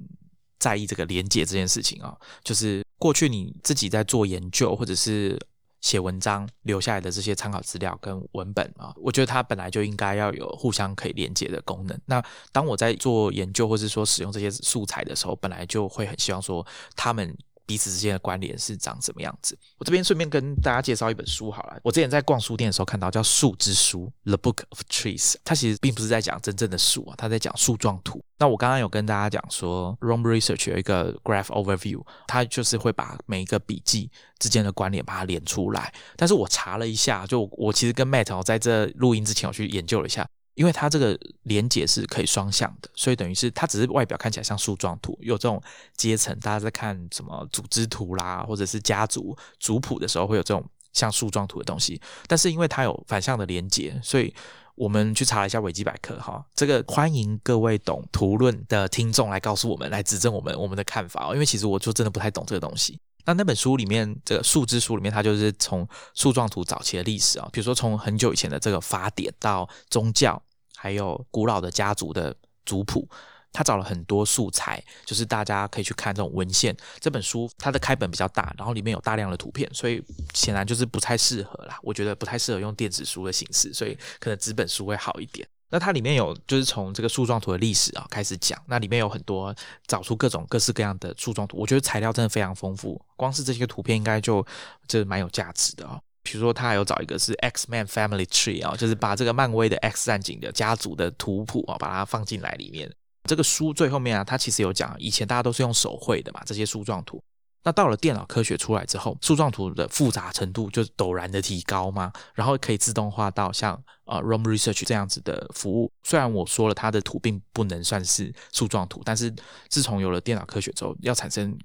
在意这个连接这件事情啊。就是过去你自己在做研究或者是写文章留下来的这些参考资料跟文本啊，我觉得它本来就应该要有互相可以连接的功能。那当我在做研究或是说使用这些素材的时候，本来就会很希望说他们。彼此之间的关联是长什么样子？我这边顺便跟大家介绍一本书好了。我之前在逛书店的时候看到叫《树之书》（The Book of Trees），它其实并不是在讲真正的树啊，它在讲树状图。那我刚刚有跟大家讲说，Rome Research 有一个 Graph Overview，它就是会把每一个笔记之间的关联把它连出来。但是我查了一下，就我其实跟 Matt 在这录音之前我去研究了一下。因为它这个连接是可以双向的，所以等于是它只是外表看起来像树状图，有这种阶层。大家在看什么组织图啦，或者是家族族谱的时候，会有这种像树状图的东西。但是因为它有反向的连接，所以我们去查了一下维基百科，哈，这个欢迎各位懂图论的听众来告诉我们，来指正我们我们的看法哦。因为其实我就真的不太懂这个东西。那那本书里面，这个树枝书里面，它就是从树状图早期的历史啊，比如说从很久以前的这个法典到宗教。还有古老的家族的族谱，他找了很多素材，就是大家可以去看这种文献。这本书它的开本比较大，然后里面有大量的图片，所以显然就是不太适合啦。我觉得不太适合用电子书的形式，所以可能纸本书会好一点。那它里面有就是从这个树状图的历史啊开始讲，那里面有很多找出各种各式各样的树状图，我觉得材料真的非常丰富，光是这些图片应该就这蛮有价值的啊。比如说，他还有找一个是 X Man Family Tree 啊，就是把这个漫威的 X 战警的家族的图谱啊，把它放进来里面。这个书最后面啊，它其实有讲，以前大家都是用手绘的嘛，这些树状图。那到了电脑科学出来之后，树状图的复杂程度就陡然的提高嘛，然后可以自动化到像呃 ROM Research 这样子的服务。虽然我说了它的图并不能算是树状图，但是自从有了电脑科学之后，要产生。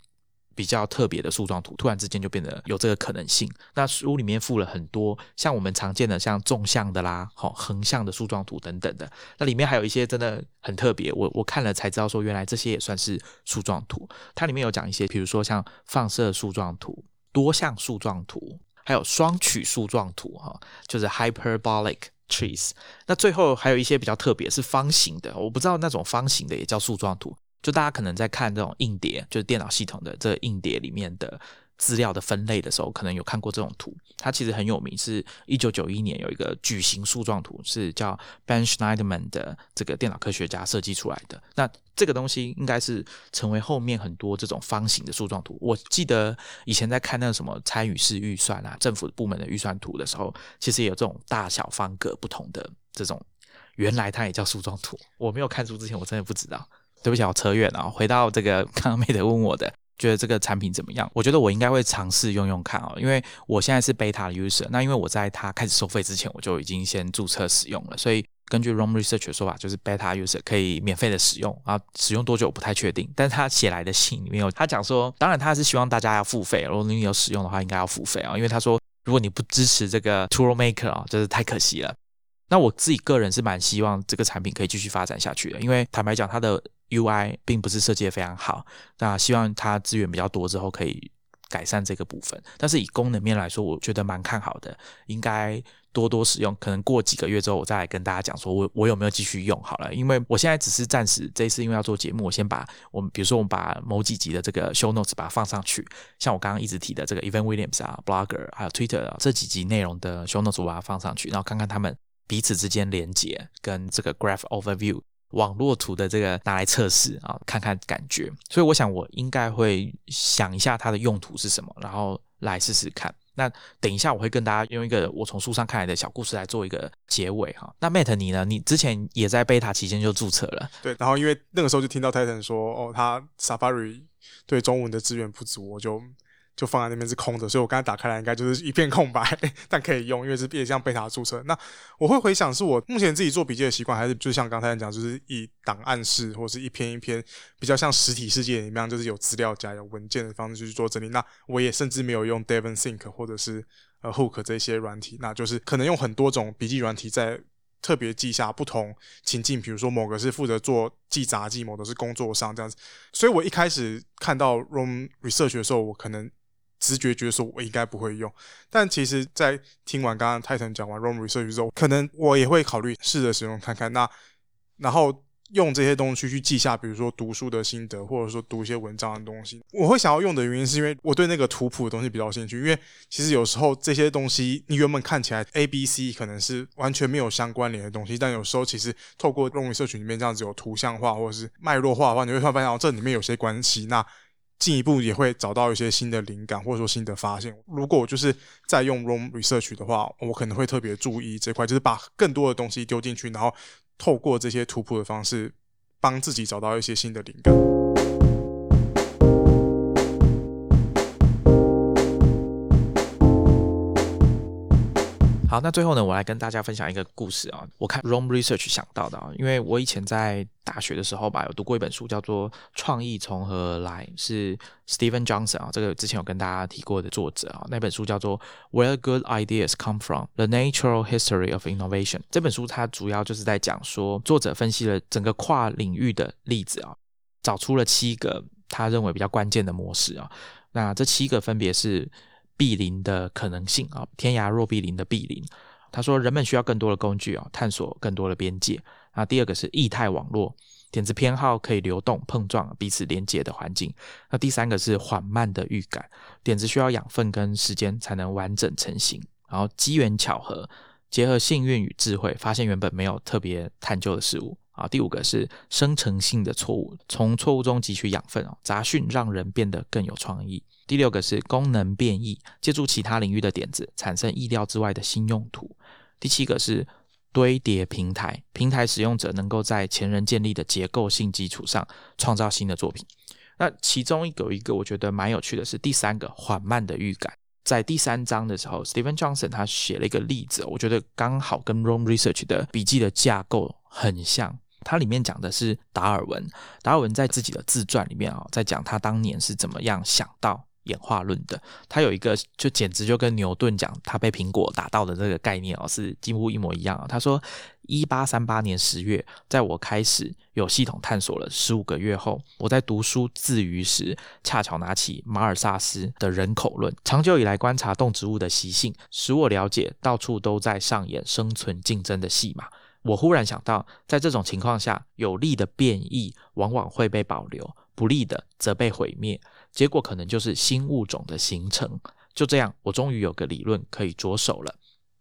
比较特别的树状图，突然之间就变得有这个可能性。那书里面附了很多像我们常见的像纵向的啦、好横向的树状图等等的。那里面还有一些真的很特别，我我看了才知道说，原来这些也算是树状图。它里面有讲一些，比如说像放射树状图、多项树状图，还有双曲树状图，哈，就是 hyperbolic trees。那最后还有一些比较特别，是方形的，我不知道那种方形的也叫树状图。就大家可能在看这种硬碟，就是电脑系统的这硬碟里面的资料的分类的时候，可能有看过这种图。它其实很有名，是一九九一年有一个矩形树状图，是叫 Ben Schneiderman 的这个电脑科学家设计出来的。那这个东西应该是成为后面很多这种方形的树状图。我记得以前在看那个什么参与式预算啊，政府部门的预算图的时候，其实也有这种大小方格不同的这种。原来它也叫树状图。我没有看书之前，我真的不知道。对不起，我扯远了。回到这个刚刚妹的问我的，觉得这个产品怎么样？我觉得我应该会尝试用用看哦，因为我现在是 beta user。那因为我在它开始收费之前，我就已经先注册使用了，所以根据 Rom Research 的说法，就是 beta user 可以免费的使用啊，使用多久我不太确定。但是他写来的信里面有他讲说，当然他是希望大家要付费，如果你有使用的话，应该要付费啊，因为他说如果你不支持这个 Tool Maker 啊，就是太可惜了。那我自己个人是蛮希望这个产品可以继续发展下去的，因为坦白讲，它的 UI 并不是设计的非常好。那希望它资源比较多之后可以改善这个部分。但是以功能面来说，我觉得蛮看好的，应该多多使用。可能过几个月之后，我再来跟大家讲说我我有没有继续用好了。因为我现在只是暂时这一次因为要做节目，我先把我们比如说我们把某几集的这个 show notes 把它放上去，像我刚刚一直提的这个 Evan Williams 啊，Blogger 还有 Twitter 这几集内容的 show notes 我把它放上去，然后看看他们。彼此之间连接，跟这个 Graph Overview 网络图的这个拿来测试啊，看看感觉。所以我想我应该会想一下它的用途是什么，然后来试试看。那等一下我会跟大家用一个我从书上看来的小故事来做一个结尾哈。那 Matt 你呢？你之前也在 Beta 期间就注册了，对。然后因为那个时候就听到 Titan 说，哦，他 Safari 对中文的资源不足，我就。就放在那边是空的，所以我刚才打开来应该就是一片空白，但可以用，因为是也像贝塔注册。那我会回想，是我目前自己做笔记的习惯，还是就像刚才讲，就是以档案式或是一篇一篇比较像实体世界里面，就是有资料夹、有文件的方式去做整理。那我也甚至没有用 Devon Think 或者是呃 Hook 这些软体，那就是可能用很多种笔记软体在特别记下不同情境，比如说某个是负责做记杂记，某个是工作上这样子。所以我一开始看到 Room Research 的时候，我可能。直觉觉得说我应该不会用，但其实，在听完刚刚泰腾讲完 ROM research 之后，可能我也会考虑试着使用看看。那然后用这些东西去记下，比如说读书的心得，或者说读一些文章的东西。我会想要用的原因，是因为我对那个图谱的东西比较兴趣。因为其实有时候这些东西，你原本看起来 A、B、C 可能是完全没有相关联的东西，但有时候其实透过 ROM research 里面这样子有图像化或者是脉络化的话，你会突然发现哦，这里面有些关系。那进一步也会找到一些新的灵感，或者说新的发现。如果我就是在用 Room Research 的话，我可能会特别注意这块，就是把更多的东西丢进去，然后透过这些图谱的方式，帮自己找到一些新的灵感。好，那最后呢，我来跟大家分享一个故事啊。我看 Roam Research 想到的啊，因为我以前在大学的时候吧，有读过一本书，叫做《创意从何而来》，是 Stephen Johnson 啊，这个之前有跟大家提过的作者啊。那本书叫做《Where Good Ideas Come From: The Natural History of Innovation》。这本书它主要就是在讲说，作者分析了整个跨领域的例子啊，找出了七个他认为比较关键的模式啊。那这七个分别是。毗邻的可能性啊，天涯若比邻的毗邻。他说，人们需要更多的工具啊，探索更多的边界。那第二个是异态网络，点子偏好可以流动、碰撞、彼此连接的环境。那第三个是缓慢的预感，点子需要养分跟时间才能完整成型。然后机缘巧合结合幸运与智慧，发现原本没有特别探究的事物。啊，第五个是生成性的错误，从错误中汲取养分哦，杂讯让人变得更有创意。第六个是功能变异，借助其他领域的点子，产生意料之外的新用途。第七个是堆叠平台，平台使用者能够在前人建立的结构性基础上创造新的作品。那其中有一个我觉得蛮有趣的是第三个缓慢的预感，在第三章的时候，Steven Johnson 他写了一个例子，我觉得刚好跟 rom Research 的笔记的架构很像。它里面讲的是达尔文，达尔文在自己的自传里面啊，在讲他当年是怎么样想到演化论的。他有一个就简直就跟牛顿讲他被苹果打到的这个概念哦，是几乎一模一样啊。他说，一八三八年十月，在我开始有系统探索了十五个月后，我在读书自娱时，恰巧拿起马尔萨斯的人口论。长久以来观察动植物的习性，使我了解到处都在上演生存竞争的戏码。我忽然想到，在这种情况下，有利的变异往往会被保留，不利的则被毁灭。结果可能就是新物种的形成。就这样，我终于有个理论可以着手了。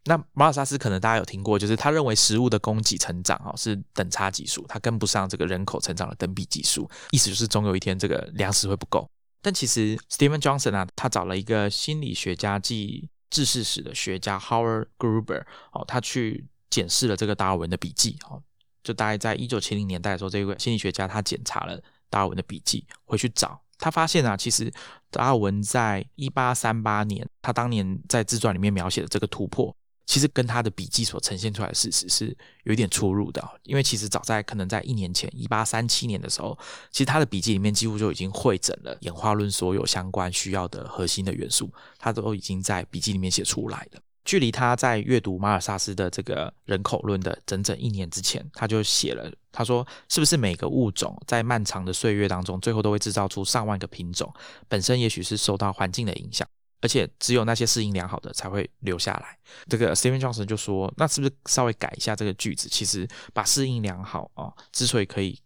那马尔萨斯可能大家有听过，就是他认为食物的供给成长啊是等差级数，它跟不上这个人口成长的等比级数，意思就是总有一天这个粮食会不够。但其实 Steven Johnson 啊，他找了一个心理学家即知识史的学家 Howard Gruber 哦，他去。检视了这个达尔文的笔记，哦，就大概在一九七零年代的时候，这位心理学家他检查了达尔文的笔记，回去找，他发现啊，其实达尔文在一八三八年，他当年在自传里面描写的这个突破，其实跟他的笔记所呈现出来的事实是有一点出入的。因为其实早在可能在一年前，一八三七年的时候，其实他的笔记里面几乎就已经汇整了演化论所有相关需要的核心的元素，他都已经在笔记里面写出来了。距离他在阅读马尔萨斯的这个人口论的整整一年之前，他就写了，他说：“是不是每个物种在漫长的岁月当中，最后都会制造出上万个品种？本身也许是受到环境的影响，而且只有那些适应良好的才会留下来。”这个 Steven Johnson 就说：“那是不是稍微改一下这个句子？其实把适应良好啊，之所以可以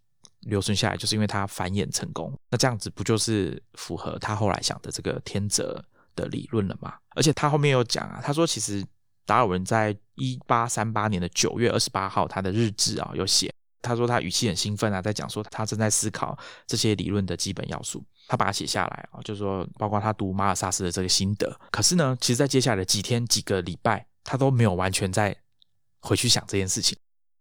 留存下来，就是因为它繁衍成功。那这样子不就是符合他后来想的这个天择？”的理论了嘛？而且他后面有讲啊，他说其实达尔文在一八三八年的九月二十八号，他的日志啊有写，他说他语气很兴奋啊，在讲说他正在思考这些理论的基本要素，他把它写下来啊，就是说包括他读马尔萨斯的这个心得。可是呢，其实，在接下来的几天几个礼拜，他都没有完全在回去想这件事情。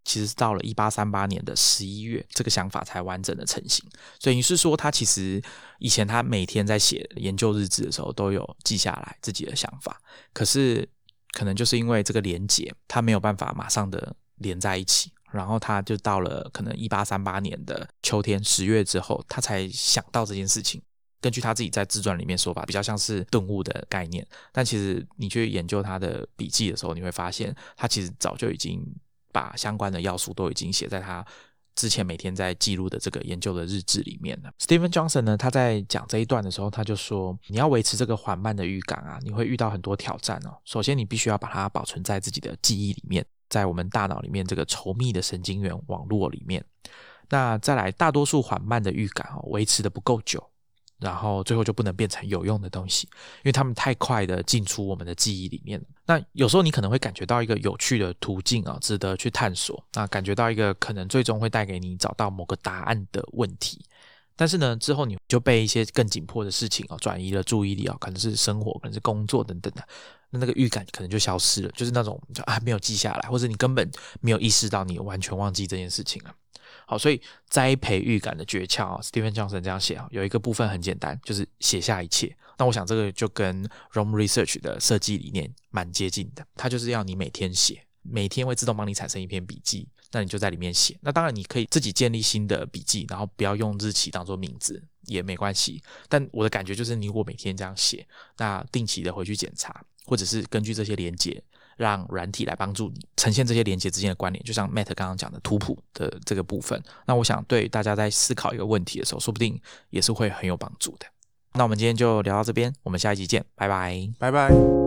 其实到了一八三八年的十一月，这个想法才完整的成型。所以你是说，他其实以前他每天在写研究日志的时候，都有记下来自己的想法。可是可能就是因为这个连结，他没有办法马上的连在一起。然后他就到了可能一八三八年的秋天十月之后，他才想到这件事情。根据他自己在自传里面说法，比较像是顿悟的概念。但其实你去研究他的笔记的时候，你会发现他其实早就已经。把相关的要素都已经写在他之前每天在记录的这个研究的日志里面了。Steven Johnson 呢，他在讲这一段的时候，他就说：“你要维持这个缓慢的预感啊，你会遇到很多挑战哦。首先，你必须要把它保存在自己的记忆里面，在我们大脑里面这个稠密的神经元网络里面。那再来，大多数缓慢的预感哦，维持的不够久。”然后最后就不能变成有用的东西，因为他们太快的进出我们的记忆里面。那有时候你可能会感觉到一个有趣的途径啊，值得去探索。那感觉到一个可能最终会带给你找到某个答案的问题，但是呢，之后你就被一些更紧迫的事情啊转移了注意力啊，可能是生活，可能是工作等等的，那那个预感可能就消失了，就是那种就啊没有记下来，或者你根本没有意识到你完全忘记这件事情了。好，所以栽培预感的诀窍啊，Stephen Johnson 这样写啊，有一个部分很简单，就是写下一切。那我想这个就跟 ROM Research 的设计理念蛮接近的，它就是要你每天写，每天会自动帮你产生一篇笔记，那你就在里面写。那当然你可以自己建立新的笔记，然后不要用日期当做名字也没关系。但我的感觉就是，你如果每天这样写，那定期的回去检查，或者是根据这些连接。让软体来帮助你呈现这些连接之间的关联，就像 Matt 刚刚讲的图谱的这个部分。那我想对大家在思考一个问题的时候，说不定也是会很有帮助的。那我们今天就聊到这边，我们下一集见，拜拜，拜拜。